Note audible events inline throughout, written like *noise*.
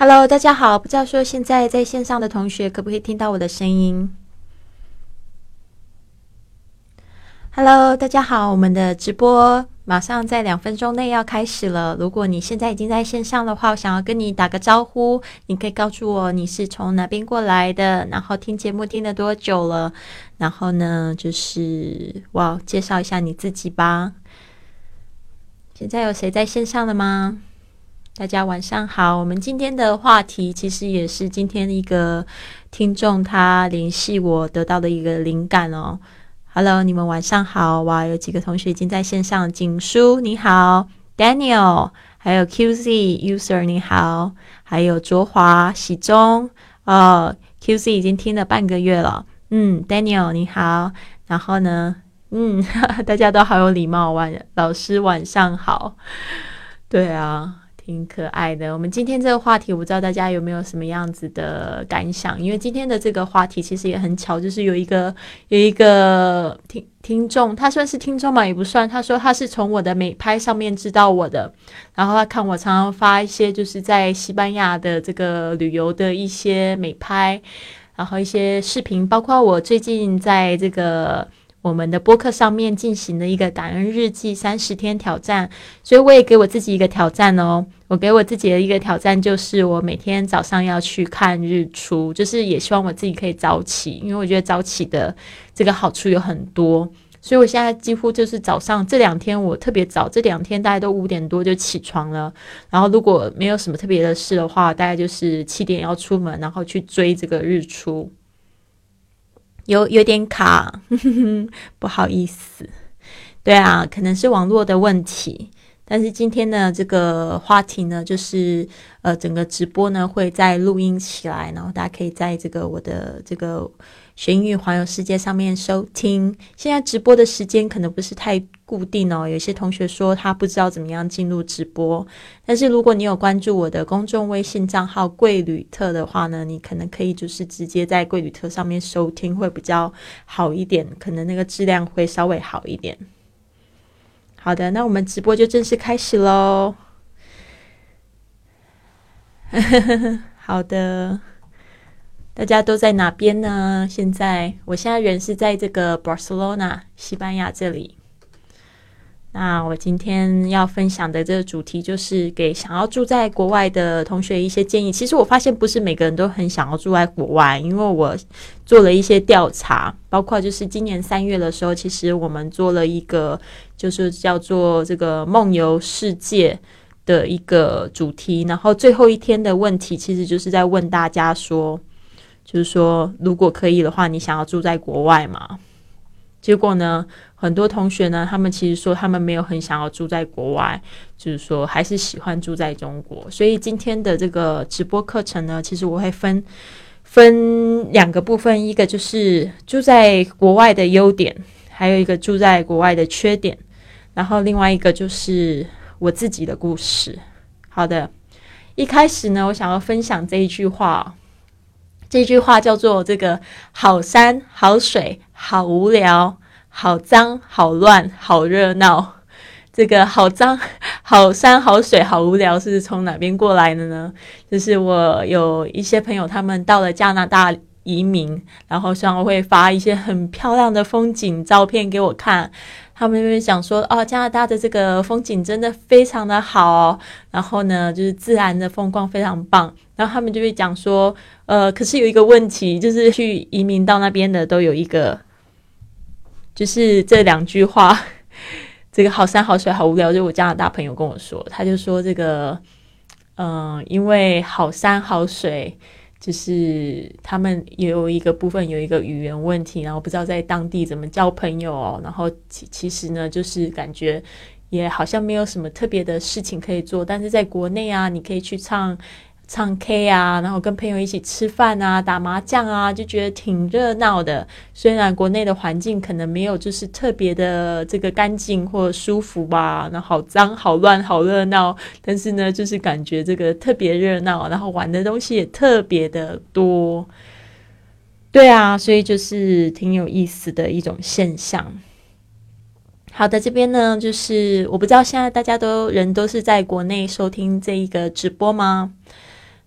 Hello，大家好，不知道说现在在线上的同学可不可以听到我的声音？Hello，大家好，我们的直播马上在两分钟内要开始了。如果你现在已经在线上的话，我想要跟你打个招呼，你可以告诉我你是从哪边过来的，然后听节目听了多久了，然后呢，就是哇，介绍一下你自己吧。现在有谁在线上了吗？大家晚上好，我们今天的话题其实也是今天一个听众他联系我得到的一个灵感哦。Hello，你们晚上好哇！有几个同学已经在线上，景书你好，Daniel，还有 QZ User 你好，还有卓华喜中哦，QZ 已经听了半个月了，嗯，Daniel 你好，然后呢，嗯，*laughs* 大家都好有礼貌，晚老师晚上好，对啊。挺可爱的。我们今天这个话题，我不知道大家有没有什么样子的感想？因为今天的这个话题其实也很巧，就是有一个有一个听听众，他算是听众嘛，也不算。他说他是从我的美拍上面知道我的，然后他看我常常发一些就是在西班牙的这个旅游的一些美拍，然后一些视频，包括我最近在这个。我们的播客上面进行了一个感恩日记三十天挑战，所以我也给我自己一个挑战哦。我给我自己的一个挑战就是，我每天早上要去看日出，就是也希望我自己可以早起，因为我觉得早起的这个好处有很多。所以我现在几乎就是早上这两天我特别早，这两天大概都五点多就起床了。然后如果没有什么特别的事的话，大概就是七点要出门，然后去追这个日出。有有点卡，*laughs* 不好意思。对啊，可能是网络的问题。但是今天呢，这个话题呢，就是呃，整个直播呢会再录音起来，然后大家可以在这个我的这个。玄玉环游世界上面收听，现在直播的时间可能不是太固定哦。有些同学说他不知道怎么样进入直播，但是如果你有关注我的公众微信账号“贵旅特”的话呢，你可能可以就是直接在“贵旅特”上面收听，会比较好一点，可能那个质量会稍微好一点。好的，那我们直播就正式开始喽。*laughs* 好的。大家都在哪边呢？现在，我现在人是在这个 Barcelona，西班牙这里。那我今天要分享的这个主题，就是给想要住在国外的同学一些建议。其实我发现，不是每个人都很想要住在国外，因为我做了一些调查，包括就是今年三月的时候，其实我们做了一个，就是叫做这个梦游世界的一个主题。然后最后一天的问题，其实就是在问大家说。就是说，如果可以的话，你想要住在国外吗？结果呢，很多同学呢，他们其实说他们没有很想要住在国外，就是说还是喜欢住在中国。所以今天的这个直播课程呢，其实我会分分两个部分，一个就是住在国外的优点，还有一个住在国外的缺点，然后另外一个就是我自己的故事。好的，一开始呢，我想要分享这一句话。这句话叫做“这个好山好水好无聊，好脏好乱好热闹”。这个好脏 *laughs* 好山好水好无聊是从哪边过来的呢？就是我有一些朋友，他们到了加拿大移民，然后然会发一些很漂亮的风景照片给我看。他们就会讲说：“哦，加拿大的这个风景真的非常的好，然后呢，就是自然的风光非常棒。”然后他们就会讲说：“呃，可是有一个问题，就是去移民到那边的都有一个，就是这两句话，*laughs* 这个好山好水好无聊。”就我加拿大朋友跟我说，他就说这个，嗯，因为好山好水。就是他们也有一个部分有一个语言问题，然后不知道在当地怎么交朋友哦。然后其其实呢，就是感觉也好像没有什么特别的事情可以做，但是在国内啊，你可以去唱。唱 K 啊，然后跟朋友一起吃饭啊，打麻将啊，就觉得挺热闹的。虽然国内的环境可能没有就是特别的这个干净或舒服吧，那好脏、好乱、好热闹，但是呢，就是感觉这个特别热闹，然后玩的东西也特别的多。对啊，所以就是挺有意思的一种现象。好的，这边呢，就是我不知道现在大家都人都是在国内收听这一个直播吗？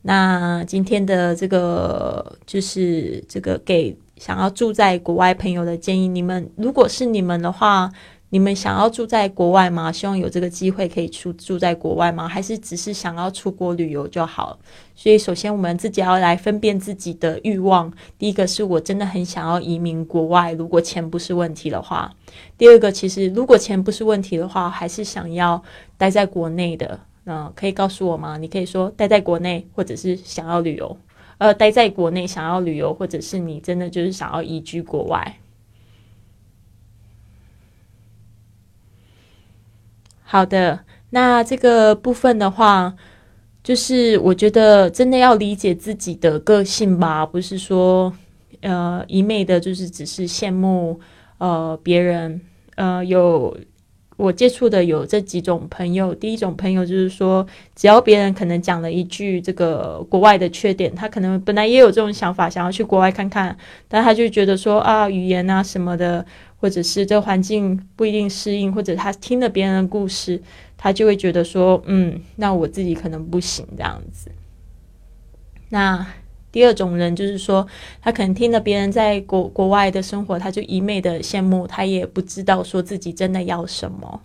那今天的这个就是这个给想要住在国外朋友的建议，你们如果是你们的话。你们想要住在国外吗？希望有这个机会可以出住在国外吗？还是只是想要出国旅游就好？所以，首先我们自己要来分辨自己的欲望。第一个是我真的很想要移民国外，如果钱不是问题的话；第二个，其实如果钱不是问题的话，还是想要待在国内的。嗯，可以告诉我吗？你可以说待在国内，或者是想要旅游。呃，待在国内想要旅游，或者是你真的就是想要移居国外。好的，那这个部分的话，就是我觉得真的要理解自己的个性吧，不是说呃一昧的，就是只是羡慕呃别人。呃，有我接触的有这几种朋友，第一种朋友就是说，只要别人可能讲了一句这个国外的缺点，他可能本来也有这种想法，想要去国外看看，但他就觉得说啊，语言啊什么的。或者是这环境不一定适应，或者他听了别人的故事，他就会觉得说，嗯，那我自己可能不行这样子。那第二种人就是说，他可能听了别人在国国外的生活，他就一昧的羡慕，他也不知道说自己真的要什么。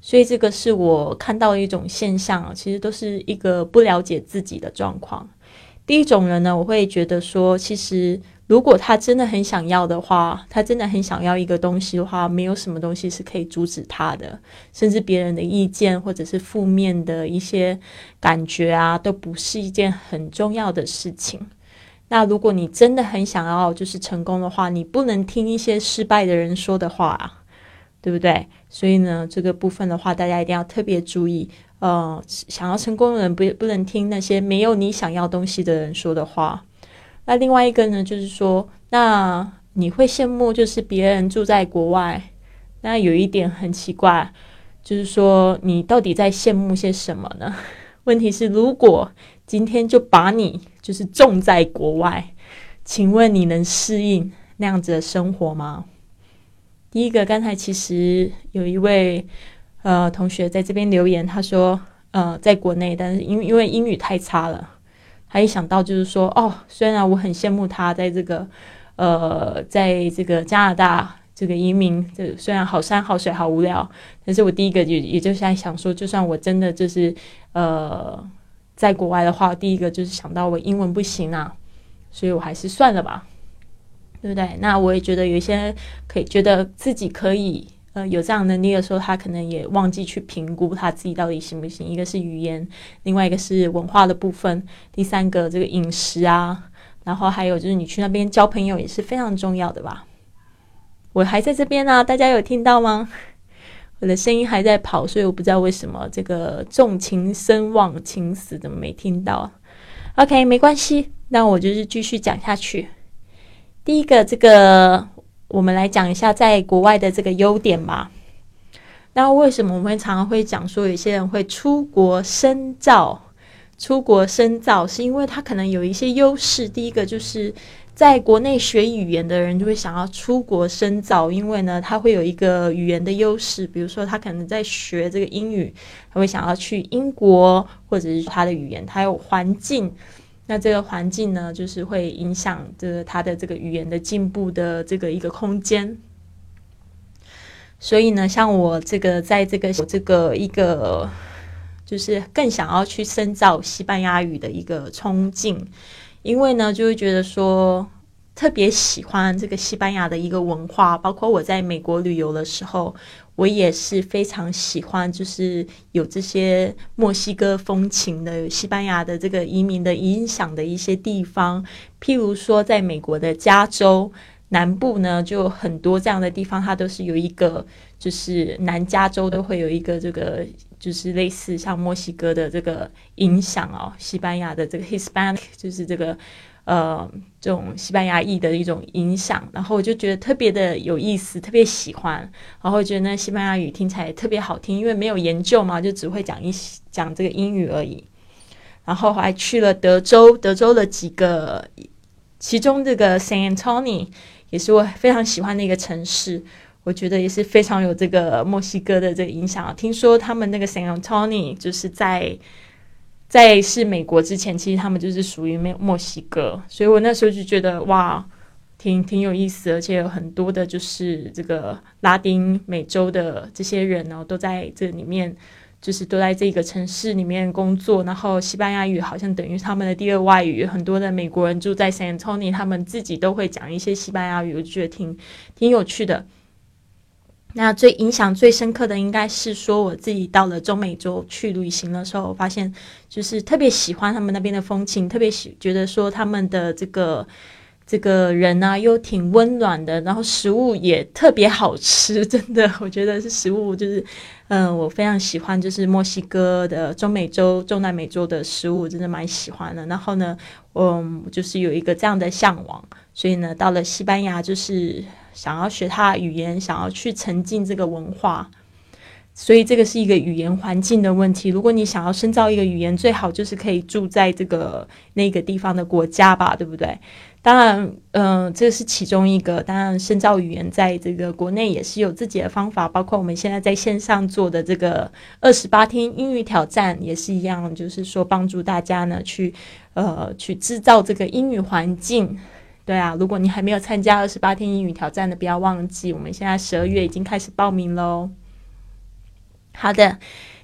所以这个是我看到的一种现象，其实都是一个不了解自己的状况。第一种人呢，我会觉得说，其实。如果他真的很想要的话，他真的很想要一个东西的话，没有什么东西是可以阻止他的，甚至别人的意见或者是负面的一些感觉啊，都不是一件很重要的事情。那如果你真的很想要就是成功的话，你不能听一些失败的人说的话，对不对？所以呢，这个部分的话，大家一定要特别注意。呃，想要成功的人不不能听那些没有你想要东西的人说的话。那另外一个呢，就是说，那你会羡慕就是别人住在国外，那有一点很奇怪，就是说你到底在羡慕些什么呢？*laughs* 问题是，如果今天就把你就是种在国外，请问你能适应那样子的生活吗？第一个，刚才其实有一位呃同学在这边留言，他说，呃，在国内，但是因因为英语太差了。他一想到就是说，哦，虽然我很羡慕他在这个，呃，在这个加拿大这个移民，这虽然好山好水好无聊，但是我第一个也也就在想说，就算我真的就是呃在国外的话，第一个就是想到我英文不行啊，所以我还是算了吧，对不对？那我也觉得有一些可以觉得自己可以。呃，有这样能力的时候，他可能也忘记去评估他自己到底行不行。一个是语言，另外一个是文化的部分，第三个这个饮食啊，然后还有就是你去那边交朋友也是非常重要的吧。我还在这边呢，大家有听到吗？我的声音还在跑，所以我不知道为什么这个重情深忘情死怎么没听到。OK，没关系，那我就是继续讲下去。第一个这个。我们来讲一下在国外的这个优点吧。那为什么我们常常会讲说有些人会出国深造？出国深造是因为他可能有一些优势。第一个就是在国内学语言的人就会想要出国深造，因为呢他会有一个语言的优势。比如说他可能在学这个英语，他会想要去英国，或者是他的语言，他有环境。那这个环境呢，就是会影响这个他的这个语言的进步的这个一个空间。所以呢，像我这个在这个这个一个，就是更想要去深造西班牙语的一个冲劲，因为呢，就会觉得说。特别喜欢这个西班牙的一个文化，包括我在美国旅游的时候，我也是非常喜欢，就是有这些墨西哥风情的西班牙的这个移民的影响的一些地方。譬如说，在美国的加州南部呢，就很多这样的地方，它都是有一个，就是南加州都会有一个这个，就是类似像墨西哥的这个影响哦，西班牙的这个 Hispanic，就是这个。呃，这种西班牙裔的一种影响，然后我就觉得特别的有意思，特别喜欢，然后觉得那西班牙语听起来特别好听，因为没有研究嘛，就只会讲一讲这个英语而已。然后还去了德州，德州的几个，其中这个 San Antonio 也是我非常喜欢的一个城市，我觉得也是非常有这个墨西哥的这个影响。听说他们那个 San Antonio 就是在。在是美国之前，其实他们就是属于墨墨西哥，所以我那时候就觉得哇，挺挺有意思，而且有很多的就是这个拉丁美洲的这些人呢，都在这里面。就是都在这个城市里面工作，然后西班牙语好像等于他们的第二外语。很多的美国人住在 San Antonio，他们自己都会讲一些西班牙语，我觉得挺挺有趣的。那最影响最深刻的，应该是说我自己到了中美洲去旅行的时候，发现就是特别喜欢他们那边的风情，特别喜觉得说他们的这个。这个人呢又挺温暖的，然后食物也特别好吃，真的，我觉得是食物就是，嗯，我非常喜欢，就是墨西哥的、中美洲、中南美洲的食物，真的蛮喜欢的。然后呢，嗯，就是有一个这样的向往，所以呢，到了西班牙就是想要学他的语言，想要去沉浸这个文化。所以这个是一个语言环境的问题。如果你想要深造一个语言，最好就是可以住在这个那个地方的国家吧，对不对？当然，嗯，这是其中一个。当然，深造语言在这个国内也是有自己的方法，包括我们现在在线上做的这个二十八天英语挑战也是一样，就是说帮助大家呢去，呃，去制造这个英语环境。对啊，如果你还没有参加二十八天英语挑战的，不要忘记，我们现在十二月已经开始报名喽。好的，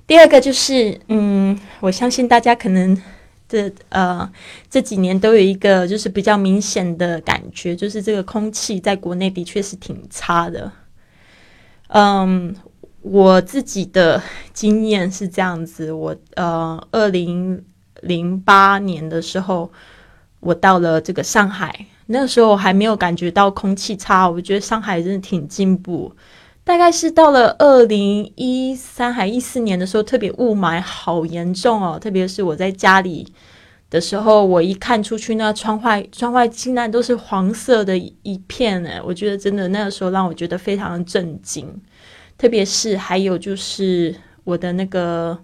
第二个就是，嗯，我相信大家可能。这呃这几年都有一个就是比较明显的感觉，就是这个空气在国内的确是挺差的。嗯，我自己的经验是这样子，我呃二零零八年的时候，我到了这个上海，那个时候还没有感觉到空气差，我觉得上海真的挺进步。大概是到了二零一三还一四年的时候，特别雾霾好严重哦。特别是我在家里的时候，我一看出去，那窗外窗外竟然都是黄色的一片呢。我觉得真的那个时候让我觉得非常的震惊。特别是还有就是我的那个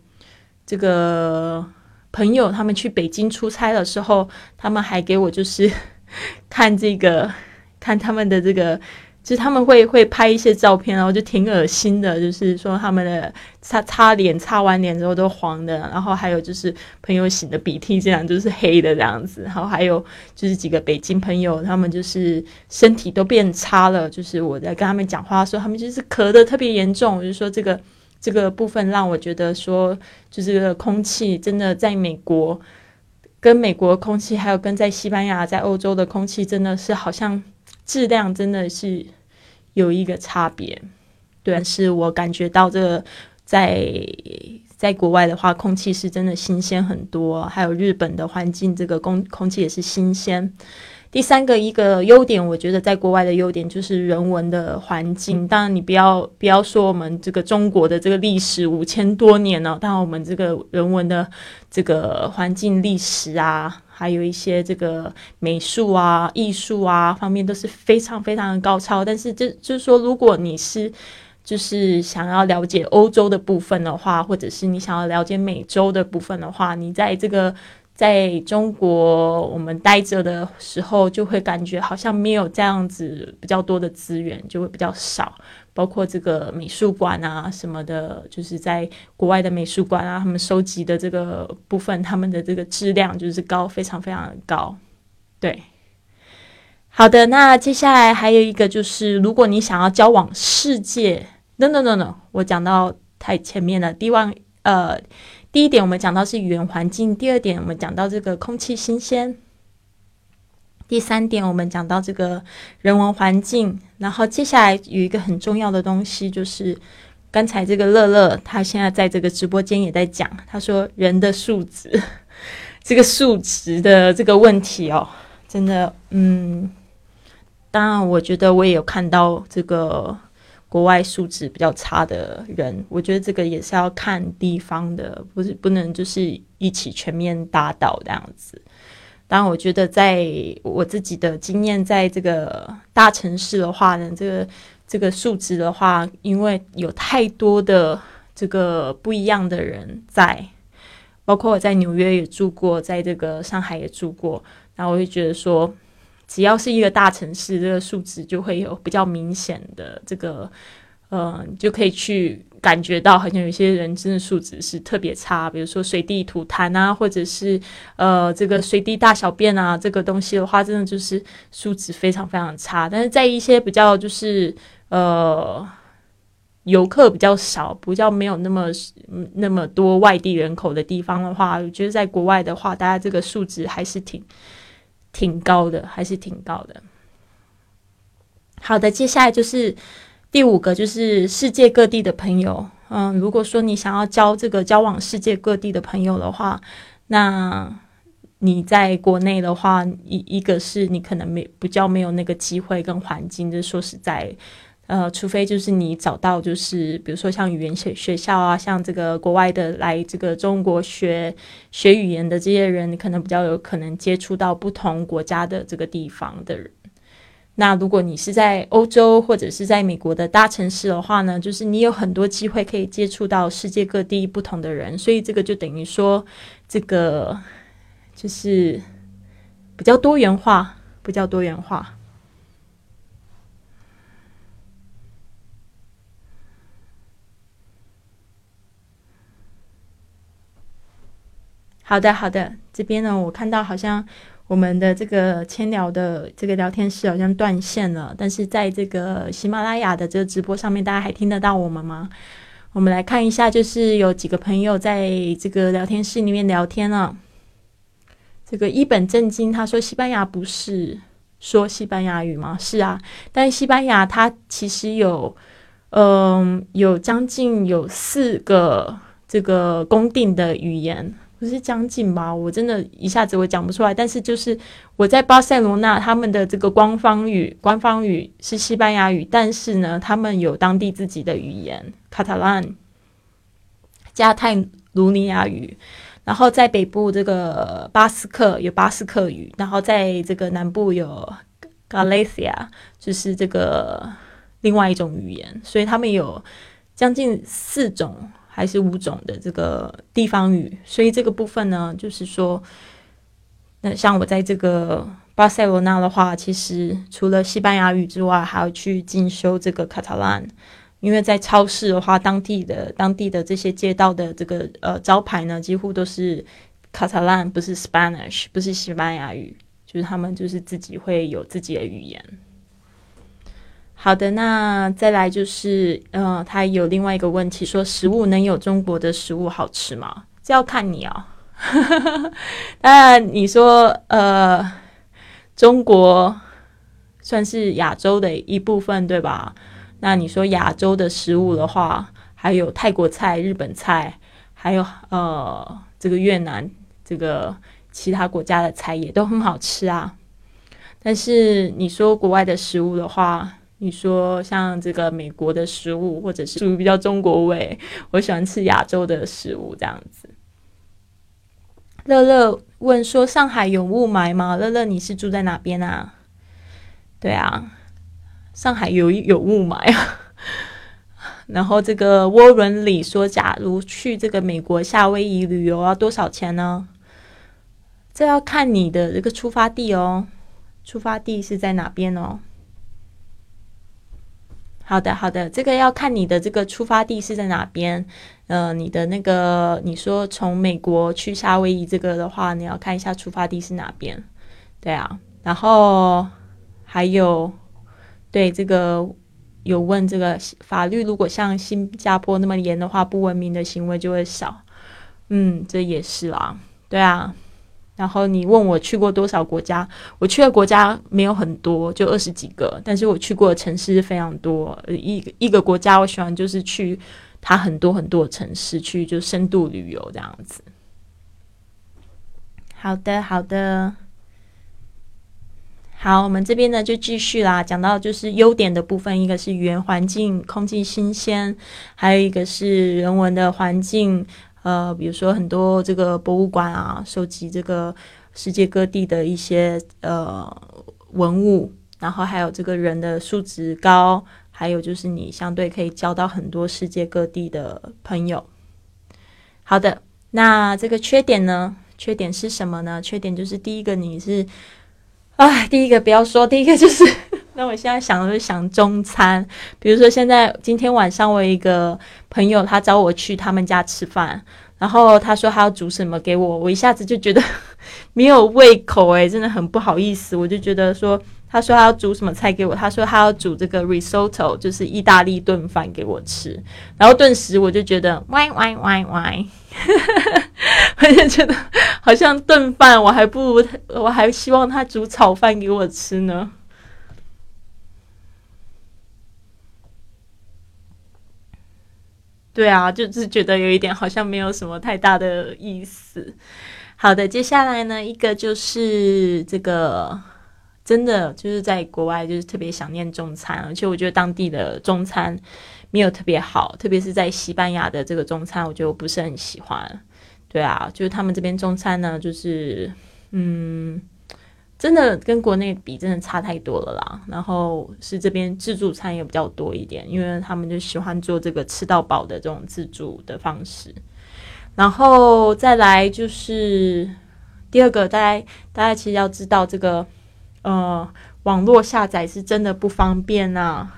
这个朋友，他们去北京出差的时候，他们还给我就是 *laughs* 看这个看他们的这个。就是他们会会拍一些照片，然后就挺恶心的，就是说他们的擦擦脸，擦完脸之后都黄的，然后还有就是朋友擤的鼻涕，这样就是黑的这样子，然后还有就是几个北京朋友，他们就是身体都变差了，就是我在跟他们讲话的时候，他们就是咳的特别严重，我就说这个这个部分让我觉得说，就是空气真的在美国跟美国空气，还有跟在西班牙、在欧洲的空气，真的是好像。质量真的是有一个差别，对，是我感觉到这个在在国外的话，空气是真的新鲜很多，还有日本的环境，这个空空气也是新鲜。第三个一个优点，我觉得在国外的优点就是人文的环境。当然，你不要不要说我们这个中国的这个历史五千多年了，当然我们这个人文的这个环境历史啊。还有一些这个美术啊、艺术啊方面都是非常非常的高超。但是，这就是说，如果你是就是想要了解欧洲的部分的话，或者是你想要了解美洲的部分的话，你在这个在中国我们待着的时候，就会感觉好像没有这样子比较多的资源，就会比较少。包括这个美术馆啊什么的，就是在国外的美术馆啊，他们收集的这个部分，他们的这个质量就是高，非常非常的高。对，好的，那接下来还有一个就是，如果你想要交往世界，no no no no，我讲到太前面了。第一万呃，第一点我们讲到是语言环境，第二点我们讲到这个空气新鲜。第三点，我们讲到这个人文环境，然后接下来有一个很重要的东西，就是刚才这个乐乐他现在在这个直播间也在讲，他说人的素质，*laughs* 这个素质的这个问题哦，真的，嗯，当然，我觉得我也有看到这个国外素质比较差的人，我觉得这个也是要看地方的，不是不能就是一起全面打倒这样子。当然，我觉得在我自己的经验，在这个大城市的话呢，这个这个素质的话，因为有太多的这个不一样的人在，包括我在纽约也住过，在这个上海也住过，然后我就觉得说，只要是一个大城市，这个数值就会有比较明显的这个呃，就可以去感觉到，好像有些人真的素质是特别差，比如说随地吐痰啊，或者是呃这个随地大小便啊，这个东西的话，真的就是素质非常非常差。但是在一些比较就是呃。游客比较少，比较没有那么那么多外地人口的地方的话，我觉得在国外的话，大家这个素质还是挺挺高的，还是挺高的。好的，接下来就是第五个，就是世界各地的朋友。嗯，如果说你想要交这个交往世界各地的朋友的话，那你在国内的话，一一个是你可能没比较没有那个机会跟环境，就说实在。呃，除非就是你找到，就是比如说像语言学学校啊，像这个国外的来这个中国学学语言的这些人，你可能比较有可能接触到不同国家的这个地方的人。那如果你是在欧洲或者是在美国的大城市的话呢，就是你有很多机会可以接触到世界各地不同的人，所以这个就等于说，这个就是比较多元化，比较多元化。好的，好的。这边呢，我看到好像我们的这个千聊的这个聊天室好像断线了，但是在这个喜马拉雅的这个直播上面，大家还听得到我们吗？我们来看一下，就是有几个朋友在这个聊天室里面聊天了。这个一本正经，他说西班牙不是说西班牙语吗？是啊，但西班牙它其实有，嗯，有将近有四个这个公定的语言。不是将近吧？我真的一下子我讲不出来。但是就是我在巴塞罗那，他们的这个官方语，官方语是西班牙语，但是呢，他们有当地自己的语言，卡塔兰、加泰卢尼亚语。然后在北部这个巴斯克有巴斯克语，然后在这个南部有 Galicia，就是这个另外一种语言。所以他们有将近四种。还是五种的这个地方语，所以这个部分呢，就是说，那像我在这个巴塞罗那的话，其实除了西班牙语之外，还要去进修这个卡塔兰，因为在超市的话，当地的当地的这些街道的这个呃招牌呢，几乎都是卡塔兰，不是 Spanish，不是西班牙语，就是他们就是自己会有自己的语言。好的，那再来就是，呃，他有另外一个问题，说食物能有中国的食物好吃吗？这要看你啊。*laughs* 当然，你说，呃，中国算是亚洲的一部分，对吧？那你说亚洲的食物的话，还有泰国菜、日本菜，还有呃，这个越南，这个其他国家的菜也都很好吃啊。但是你说国外的食物的话，你说像这个美国的食物，或者是属于比较中国味，我喜欢吃亚洲的食物这样子。乐乐问说：“上海有雾霾吗？”乐乐，你是住在哪边啊？对啊，上海有有雾霾啊。*laughs* 然后这个涡轮里说：“假如去这个美国夏威夷旅游要多少钱呢？”这要看你的这个出发地哦，出发地是在哪边哦？好的，好的，这个要看你的这个出发地是在哪边。呃，你的那个你说从美国去夏威夷这个的话，你要看一下出发地是哪边。对啊，然后还有对这个有问这个法律，如果像新加坡那么严的话，不文明的行为就会少。嗯，这也是啦。对啊。然后你问我去过多少国家？我去的国家没有很多，就二十几个。但是我去过的城市非常多。一一个国家，我喜欢就是去它很多很多的城市，去就深度旅游这样子。好的，好的，好，我们这边呢就继续啦，讲到就是优点的部分，一个是语言环境、空气新鲜，还有一个是人文的环境。呃，比如说很多这个博物馆啊，收集这个世界各地的一些呃文物，然后还有这个人的素质高，还有就是你相对可以交到很多世界各地的朋友。好的，那这个缺点呢？缺点是什么呢？缺点就是第一个你是，哎，第一个不要说，第一个就是。但我现在想的是想中餐，比如说现在今天晚上我一个朋友他找我去他们家吃饭，然后他说他要煮什么给我，我一下子就觉得 *laughs* 没有胃口诶，真的很不好意思，我就觉得说。他说他要煮什么菜给我？他说他要煮这个 risotto，就是意大利炖饭给我吃。然后顿时我就觉得，why why why why，，我就觉得好像炖饭，我还不如我还希望他煮炒饭给我吃呢。对啊，就是觉得有一点好像没有什么太大的意思。好的，接下来呢，一个就是这个。真的就是在国外，就是特别想念中餐，而且我觉得当地的中餐没有特别好，特别是在西班牙的这个中餐，我觉得我不是很喜欢。对啊，就是他们这边中餐呢，就是嗯，真的跟国内比，真的差太多了啦。然后是这边自助餐也比较多一点，因为他们就喜欢做这个吃到饱的这种自助的方式。然后再来就是第二个，大家大家其实要知道这个。呃，网络下载是真的不方便呐。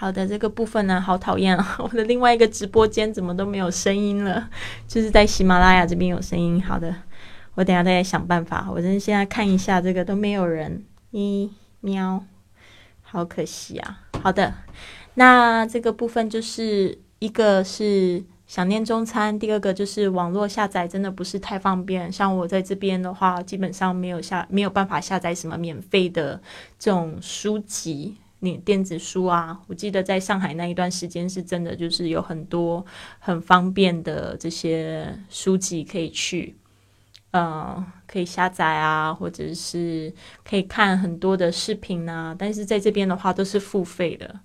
好的，这个部分呢，好讨厌啊！*laughs* 我的另外一个直播间怎么都没有声音了？就是在喜马拉雅这边有声音。好的，我等下再想办法。我真现在看一下，这个都没有人。咦喵，好可惜啊。好的，那这个部分就是一个是。想念中餐，第二个就是网络下载真的不是太方便。像我在这边的话，基本上没有下没有办法下载什么免费的这种书籍，你电子书啊。我记得在上海那一段时间是真的，就是有很多很方便的这些书籍可以去，呃，可以下载啊，或者是可以看很多的视频啊。但是在这边的话都是付费的，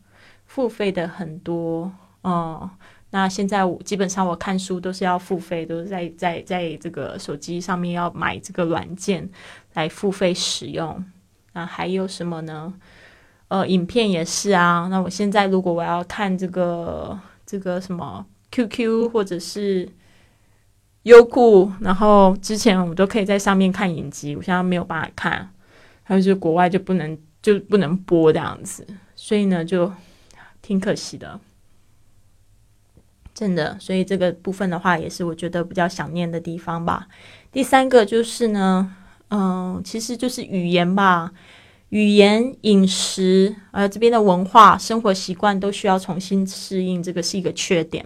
付费的很多，嗯。那现在我基本上我看书都是要付费，都是在在在这个手机上面要买这个软件来付费使用。那还有什么呢？呃，影片也是啊。那我现在如果我要看这个这个什么 QQ 或者是优酷，然后之前我都可以在上面看影集，我现在没有办法看，还有就是国外就不能就不能播这样子，所以呢就挺可惜的。真的，所以这个部分的话，也是我觉得比较想念的地方吧。第三个就是呢，嗯，其实就是语言吧，语言、饮食，呃，这边的文化、生活习惯都需要重新适应，这个是一个缺点。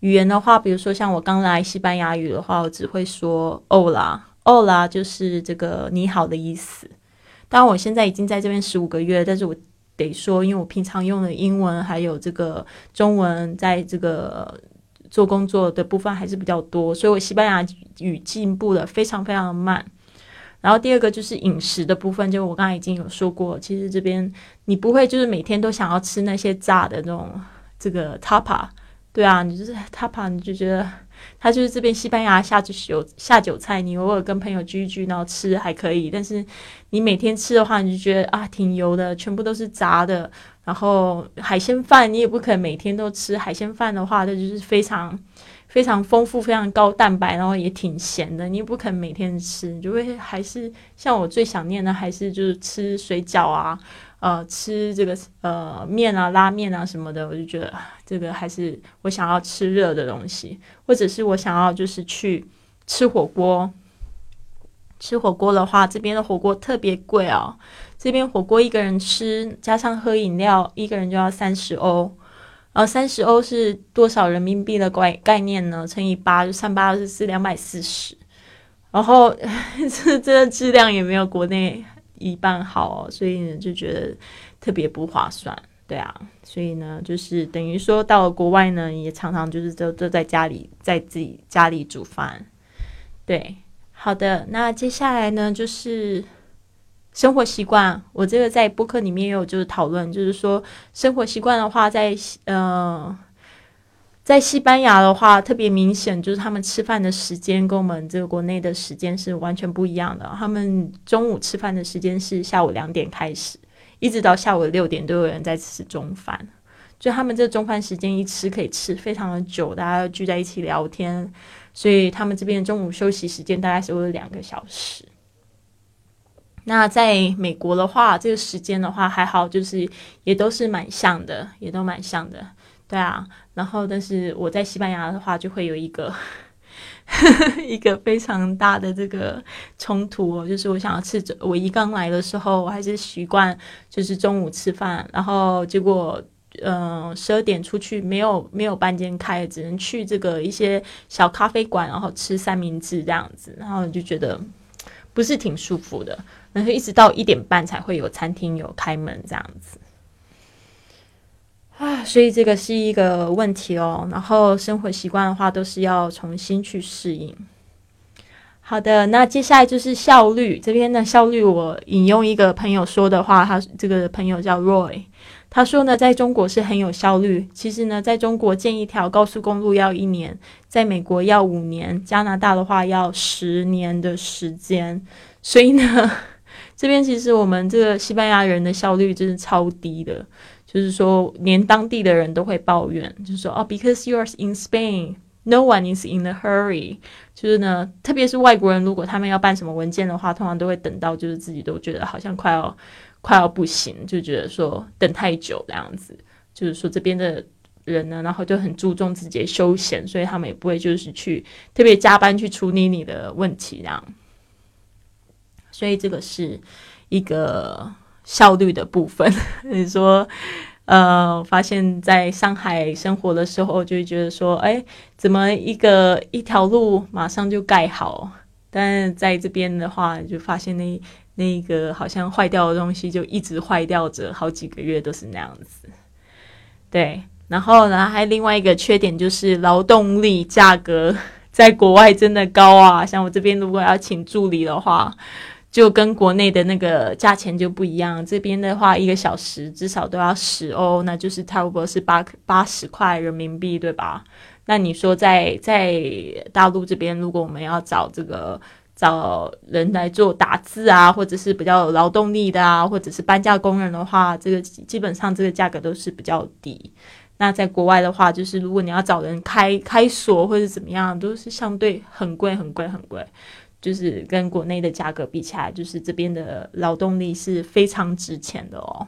语言的话，比如说像我刚来西班牙语的话，我只会说 “hola”，“hola” 就是这个你好的意思。当然，我现在已经在这边十五个月，但是我。得说，因为我平常用的英文还有这个中文，在这个做工作的部分还是比较多，所以我西班牙语进步的非常非常的慢。然后第二个就是饮食的部分，就我刚才已经有说过，其实这边你不会就是每天都想要吃那些炸的那种这个 tapa，对啊，你就是 tapa，你就觉得。它就是这边西班牙下酒下酒菜，你偶尔跟朋友聚一聚，然后吃还可以。但是你每天吃的话，你就觉得啊，挺油的，全部都是炸的。然后海鲜饭你也不可能每天都吃海鲜饭的话，它就是非常非常丰富、非常高蛋白，然后也挺咸的。你也不可能每天吃，你就会还是像我最想念的，还是就是吃水饺啊。呃，吃这个呃面啊、拉面啊什么的，我就觉得这个还是我想要吃热的东西，或者是我想要就是去吃火锅。吃火锅的话，这边的火锅特别贵哦。这边火锅一个人吃加上喝饮料，一个人就要三十欧。然后三十欧是多少人民币的概概念呢？乘以八就三八二十四两百四十。然后 *laughs* 这这个质量也没有国内。一半好，所以呢就觉得特别不划算，对啊，所以呢就是等于说到了国外呢，也常常就是都都在家里在自己家里煮饭，对，好的，那接下来呢就是生活习惯，我这个在播客里面也有就是讨论，就是说生活习惯的话，在呃。在西班牙的话，特别明显就是他们吃饭的时间跟我们这个国内的时间是完全不一样的。他们中午吃饭的时间是下午两点开始，一直到下午六点都有人在吃中饭。就他们这中饭时间一吃可以吃非常的久，大家聚在一起聊天，所以他们这边中午休息时间大概是有两个小时。那在美国的话，这个时间的话还好，就是也都是蛮像的，也都蛮像的，对啊。然后，但是我在西班牙的话，就会有一个 *laughs* 一个非常大的这个冲突哦，就是我想要吃，我一刚来的时候，我还是习惯就是中午吃饭，然后结果嗯十二点出去，没有没有半间开，只能去这个一些小咖啡馆，然后吃三明治这样子，然后就觉得不是挺舒服的。然后一直到一点半才会有餐厅有开门这样子啊，所以这个是一个问题哦。然后生活习惯的话，都是要重新去适应。好的，那接下来就是效率这边的效率。我引用一个朋友说的话，他这个朋友叫 Roy，他说呢，在中国是很有效率。其实呢，在中国建一条高速公路要一年，在美国要五年，加拿大的话要十年的时间。所以呢。这边其实我们这个西班牙人的效率真是超低的，就是说连当地的人都会抱怨，就是说哦，because you are in Spain, no one is in a hurry。就是呢，特别是外国人，如果他们要办什么文件的话，通常都会等到就是自己都觉得好像快要快要不行，就觉得说等太久这样子。就是说这边的人呢，然后就很注重自己的休闲，所以他们也不会就是去特别加班去处理你的问题这样。所以这个是一个效率的部分。*laughs* 你说，呃，发现在上海生活的时候，就会觉得说，哎，怎么一个一条路马上就盖好？但在这边的话，就发现那那个好像坏掉的东西就一直坏掉着，好几个月都是那样子。对，然后呢，还另外一个缺点就是劳动力价格在国外真的高啊。像我这边如果要请助理的话。就跟国内的那个价钱就不一样，这边的话一个小时至少都要十欧，那就是差不多是八八十块人民币，对吧？那你说在在大陆这边，如果我们要找这个找人来做打字啊，或者是比较有劳动力的啊，或者是搬家工人的话，这个基本上这个价格都是比较低。那在国外的话，就是如果你要找人开开锁或者怎么样，都是相对很贵很贵很贵。就是跟国内的价格比起来，就是这边的劳动力是非常值钱的哦。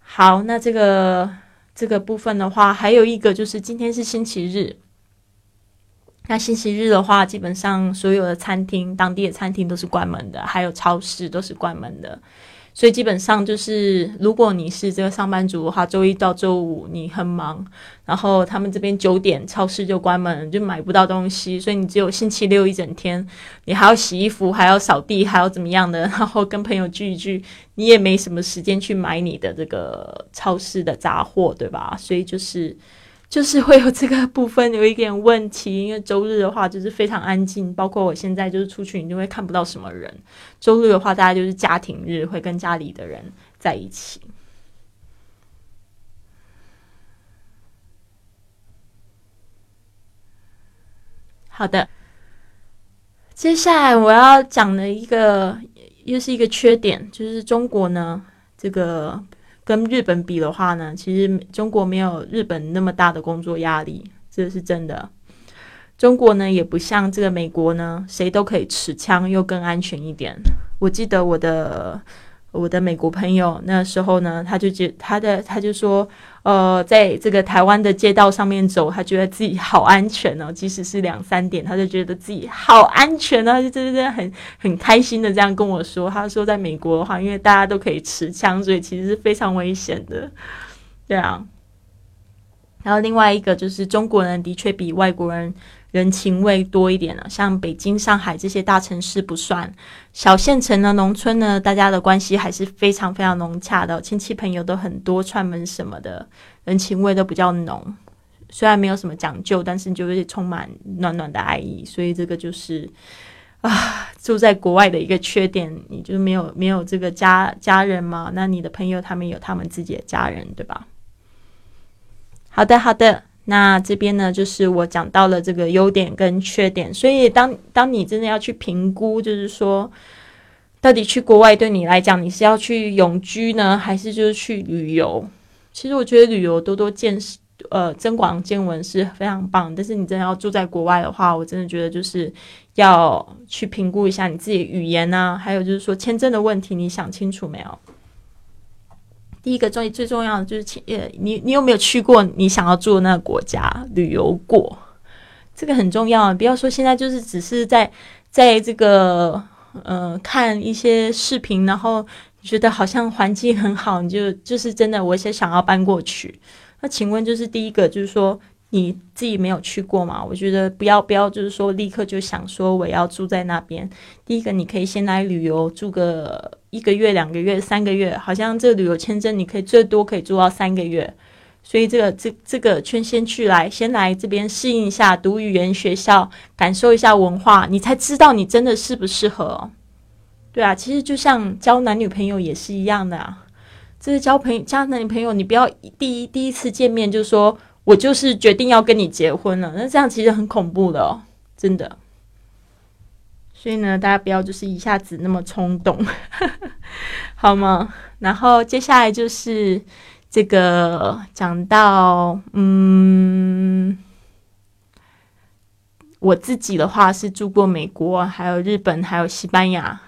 好，那这个这个部分的话，还有一个就是今天是星期日，那星期日的话，基本上所有的餐厅、当地的餐厅都是关门的，还有超市都是关门的。所以基本上就是，如果你是这个上班族的话，周一到周五你很忙，然后他们这边九点超市就关门，就买不到东西，所以你只有星期六一整天，你还要洗衣服，还要扫地，还要怎么样的，然后跟朋友聚一聚，你也没什么时间去买你的这个超市的杂货，对吧？所以就是。就是会有这个部分有一点问题，因为周日的话就是非常安静，*laughs* 包括我现在就是出去，你就会看不到什么人。周日的话，大家就是家庭日，会跟家里的人在一起。好的，接下来我要讲的一个又是一个缺点，就是中国呢这个。跟日本比的话呢，其实中国没有日本那么大的工作压力，这是真的。中国呢也不像这个美国呢，谁都可以持枪，又更安全一点。我记得我的。我的美国朋友那时候呢，他就觉他的他就说，呃，在这个台湾的街道上面走，他觉得自己好安全哦，即使是两三点，他就觉得自己好安全啊，就真的很很开心的这样跟我说。他说，在美国的话，因为大家都可以持枪，所以其实是非常危险的，对啊。然后另外一个就是中国人的确比外国人。人情味多一点了，像北京、上海这些大城市不算，小县城呢、农村呢，大家的关系还是非常非常融洽的，亲戚朋友都很多，串门什么的，人情味都比较浓。虽然没有什么讲究，但是就是充满暖暖的爱意。所以这个就是啊，住在国外的一个缺点，你就没有没有这个家家人嘛？那你的朋友他们有他们自己的家人，对吧？好的，好的。那这边呢，就是我讲到了这个优点跟缺点，所以当当你真的要去评估，就是说，到底去国外对你来讲，你是要去永居呢，还是就是去旅游？其实我觉得旅游多多见识，呃增广见闻是非常棒。但是你真的要住在国外的话，我真的觉得就是要去评估一下你自己语言呢，还有就是说签证的问题，你想清楚没有？第一个最最重要的就是请，呃，你你有没有去过你想要住的那个国家旅游过？这个很重要。不要说现在就是只是在在这个呃看一些视频，然后觉得好像环境很好，你就就是真的，我也想要搬过去。那请问，就是第一个就是说。你自己没有去过嘛？我觉得不要不要，就是说立刻就想说我要住在那边。第一个，你可以先来旅游，住个一个月、两个月、三个月，好像这旅游签证你可以最多可以住到三个月。所以这个这这个圈先去来，先来这边适应一下，读语言学校，感受一下文化，你才知道你真的适不适合。对啊，其实就像交男女朋友也是一样的啊。这是交朋友交男女朋友，你不要第一第一次见面就说。我就是决定要跟你结婚了，那这样其实很恐怖的哦，真的。所以呢，大家不要就是一下子那么冲动，*laughs* 好吗？然后接下来就是这个讲到，嗯，我自己的话是住过美国，还有日本，还有西班牙。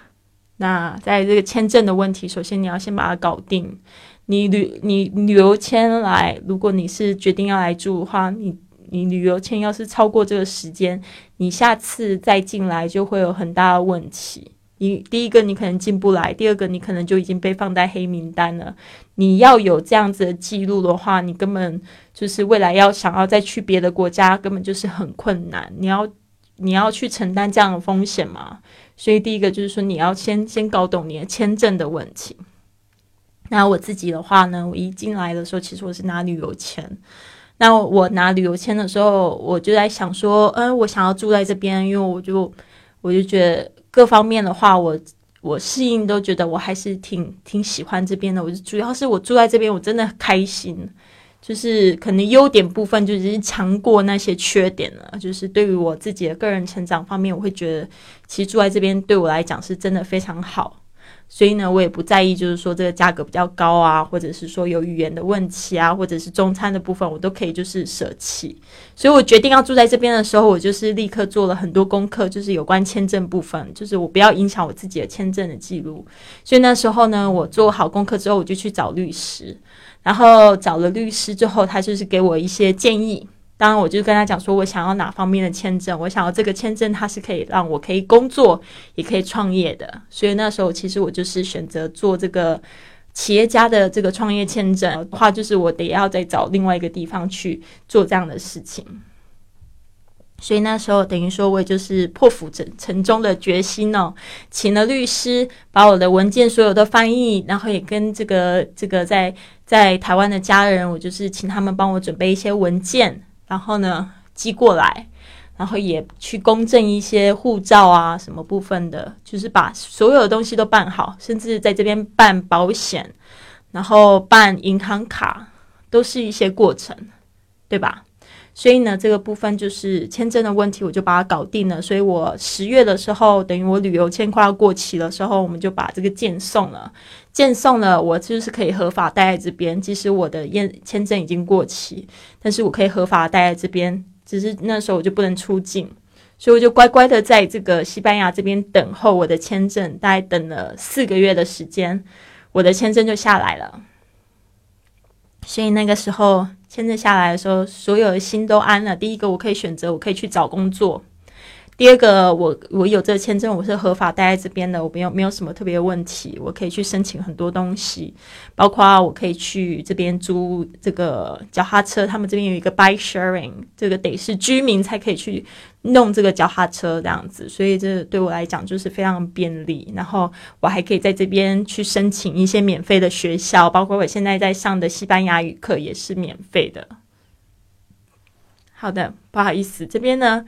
那在这个签证的问题，首先你要先把它搞定。你旅你旅游签来，如果你是决定要来住的话，你你旅游签要是超过这个时间，你下次再进来就会有很大的问题。你第一个你可能进不来，第二个你可能就已经被放在黑名单了。你要有这样子的记录的话，你根本就是未来要想要再去别的国家，根本就是很困难。你要你要去承担这样的风险嘛？所以第一个就是说，你要先先搞懂你的签证的问题。那我自己的话呢，我一进来的时候，其实我是拿旅游签。那我拿旅游签的时候，我就在想说，嗯，我想要住在这边，因为我就我就觉得各方面的话，我我适应都觉得我还是挺挺喜欢这边的。我就主要是我住在这边，我真的开心，就是可能优点部分就是强过那些缺点了。就是对于我自己的个人成长方面，我会觉得其实住在这边对我来讲是真的非常好。所以呢，我也不在意，就是说这个价格比较高啊，或者是说有语言的问题啊，或者是中餐的部分，我都可以就是舍弃。所以我决定要住在这边的时候，我就是立刻做了很多功课，就是有关签证部分，就是我不要影响我自己的签证的记录。所以那时候呢，我做好功课之后，我就去找律师，然后找了律师之后，他就是给我一些建议。当然，我就跟他讲说，我想要哪方面的签证，我想要这个签证，它是可以让我可以工作，也可以创业的。所以那时候，其实我就是选择做这个企业家的这个创业签证的话，就是我得要再找另外一个地方去做这样的事情。所以那时候，等于说我也就是破釜沉沉舟的决心哦，请了律师，把我的文件所有的翻译，然后也跟这个这个在在台湾的家人，我就是请他们帮我准备一些文件。然后呢，寄过来，然后也去公证一些护照啊，什么部分的，就是把所有的东西都办好，甚至在这边办保险，然后办银行卡，都是一些过程，对吧？所以呢，这个部分就是签证的问题，我就把它搞定了。所以我十月的时候，等于我旅游签快要过期的时候，我们就把这个件送了。件送了，我就是可以合法待在这边。即使我的验签证已经过期，但是我可以合法待在这边。只是那时候我就不能出境，所以我就乖乖的在这个西班牙这边等候我的签证。大概等了四个月的时间，我的签证就下来了。所以那个时候。签证下来的时候，所有的心都安了。第一个，我可以选择，我可以去找工作；第二个，我我有这个签证，我是合法待在这边的，我没有没有什么特别问题，我可以去申请很多东西，包括我可以去这边租这个脚踏车。他们这边有一个 bike sharing，这个得是居民才可以去。弄这个脚踏车这样子，所以这对我来讲就是非常便利。然后我还可以在这边去申请一些免费的学校，包括我现在在上的西班牙语课也是免费的。好的，不好意思，这边呢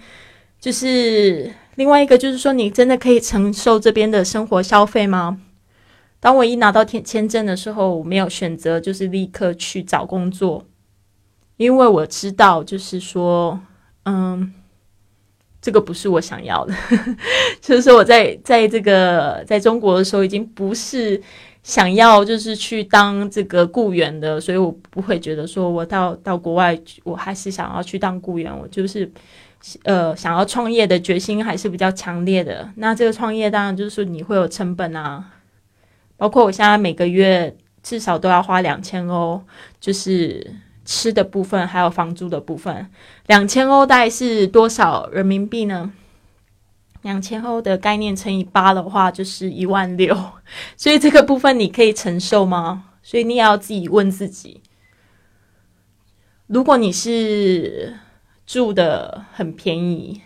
就是另外一个，就是说你真的可以承受这边的生活消费吗？当我一拿到签签证的时候，我没有选择就是立刻去找工作，因为我知道就是说，嗯。这个不是我想要的，*laughs* 就是说我在在这个在中国的时候，已经不是想要就是去当这个雇员的，所以我不会觉得说我到到国外，我还是想要去当雇员。我就是呃想要创业的决心还是比较强烈的。那这个创业当然就是你会有成本啊，包括我现在每个月至少都要花两千欧，就是吃的部分还有房租的部分。两千欧大概是多少人民币呢？两千欧的概念乘以八的话，就是一万六。所以这个部分你可以承受吗？所以你也要自己问自己。如果你是住的很便宜，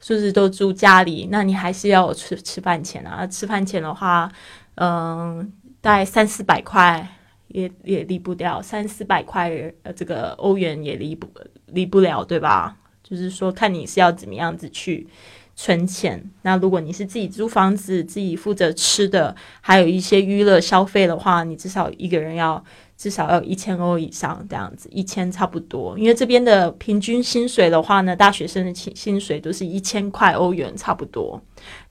是不是都住家里？那你还是要吃吃饭钱啊。吃饭钱的话，嗯，大概三四百块也也离不掉，三四百块呃，这个欧元也离不离不了，对吧？就是说，看你是要怎么样子去。存钱。那如果你是自己租房子、自己负责吃的，还有一些娱乐消费的话，你至少一个人要至少要一千欧以上这样子，一千差不多。因为这边的平均薪水的话呢，大学生的薪薪水都是一千块欧元差不多。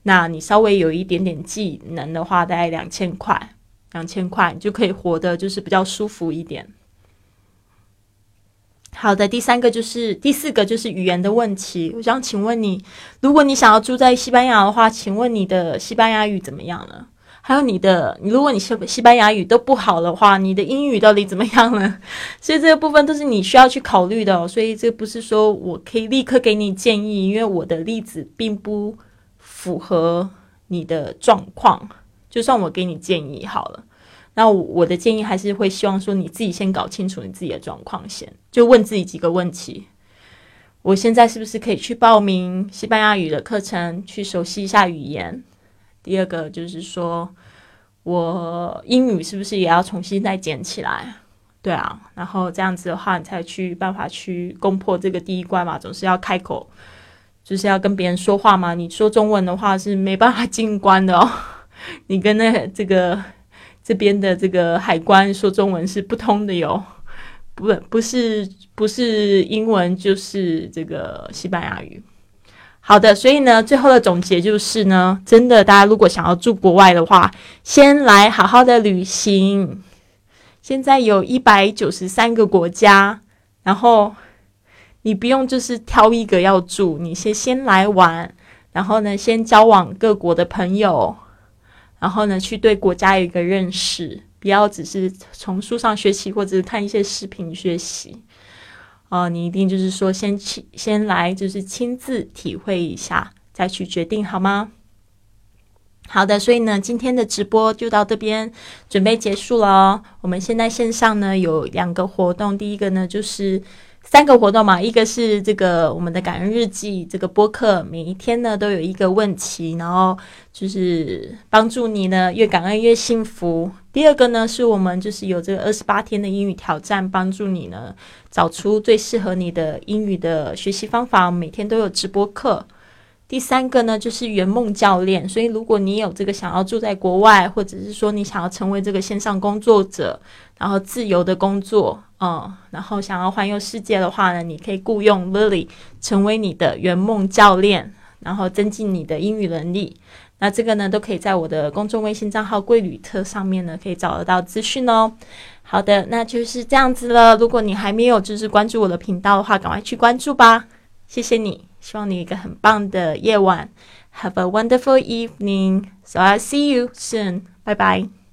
那你稍微有一点点技能的话，大概两千块，两千块你就可以活得就是比较舒服一点。好的，第三个就是第四个就是语言的问题。我想请问你，如果你想要住在西班牙的话，请问你的西班牙语怎么样呢？还有你的，如果你西西班牙语都不好的话，你的英语到底怎么样呢？*laughs* 所以这个部分都是你需要去考虑的。所以这不是说我可以立刻给你建议，因为我的例子并不符合你的状况。就算我给你建议好了。那我的建议还是会希望说，你自己先搞清楚你自己的状况先，就问自己几个问题：我现在是不是可以去报名西班牙语的课程，去熟悉一下语言？第二个就是说，我英语是不是也要重新再捡起来？对啊，然后这样子的话，你才去办法去攻破这个第一关嘛，总是要开口，就是要跟别人说话嘛。你说中文的话是没办法进关的哦，*laughs* 你跟那这个。这边的这个海关说中文是不通的哟，不不是不是英文就是这个西班牙语。好的，所以呢，最后的总结就是呢，真的，大家如果想要住国外的话，先来好好的旅行。现在有一百九十三个国家，然后你不用就是挑一个要住，你先先来玩，然后呢，先交往各国的朋友。然后呢，去对国家有一个认识，不要只是从书上学习或者是看一些视频学习。哦，你一定就是说先亲先来，就是亲自体会一下，再去决定好吗？好的，所以呢，今天的直播就到这边，准备结束了。我们现在线上呢有两个活动，第一个呢就是。三个活动嘛，一个是这个我们的感恩日记这个播客，每一天呢都有一个问题，然后就是帮助你呢越感恩越幸福。第二个呢是我们就是有这个二十八天的英语挑战，帮助你呢找出最适合你的英语的学习方法，每天都有直播课。第三个呢就是圆梦教练，所以如果你有这个想要住在国外，或者是说你想要成为这个线上工作者，然后自由的工作。嗯，然后想要环游世界的话呢，你可以雇佣 Lily 成为你的圆梦教练，然后增进你的英语能力。那这个呢，都可以在我的公众微信账号“贵旅特”上面呢，可以找得到资讯哦。好的，那就是这样子了。如果你还没有就是关注我的频道的话，赶快去关注吧。谢谢你，希望你一个很棒的夜晚。Have a wonderful evening. So I see you soon. Bye bye.